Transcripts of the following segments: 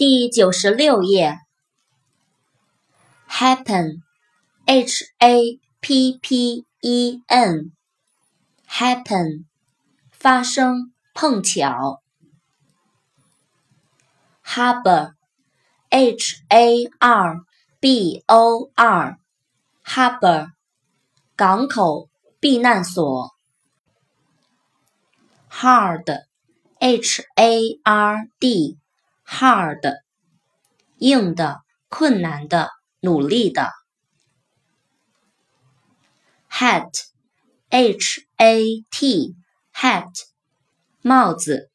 第九十六页。happen，h a p p e n，happen，发生，碰巧。harbor，h a r b o r，harbor，港口，避难所。hard，h a r d Hard，硬的，困难的。努力的，hat，h a t，hat，帽子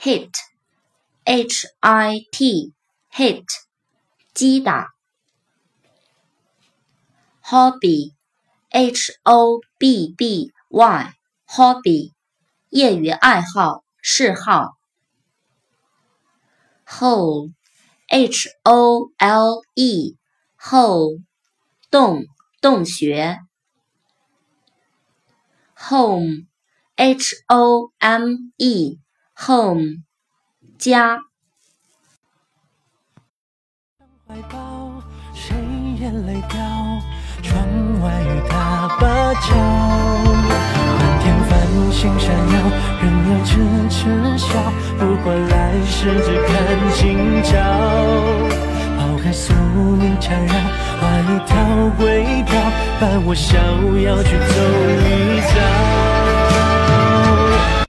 ，hit，h i t，hit，击打，hobby，h o b b y，hobby，业余爱好、嗜好，hole。h o l e，hole，洞，洞穴。home，h o m e，home，家。怀抱，谁眼泪掉？窗外雨打芭蕉，满天繁星闪耀，人儿痴痴笑，管来世只看今朝。抛开宿命缠绕，画一条轨道，伴我逍遥去走一。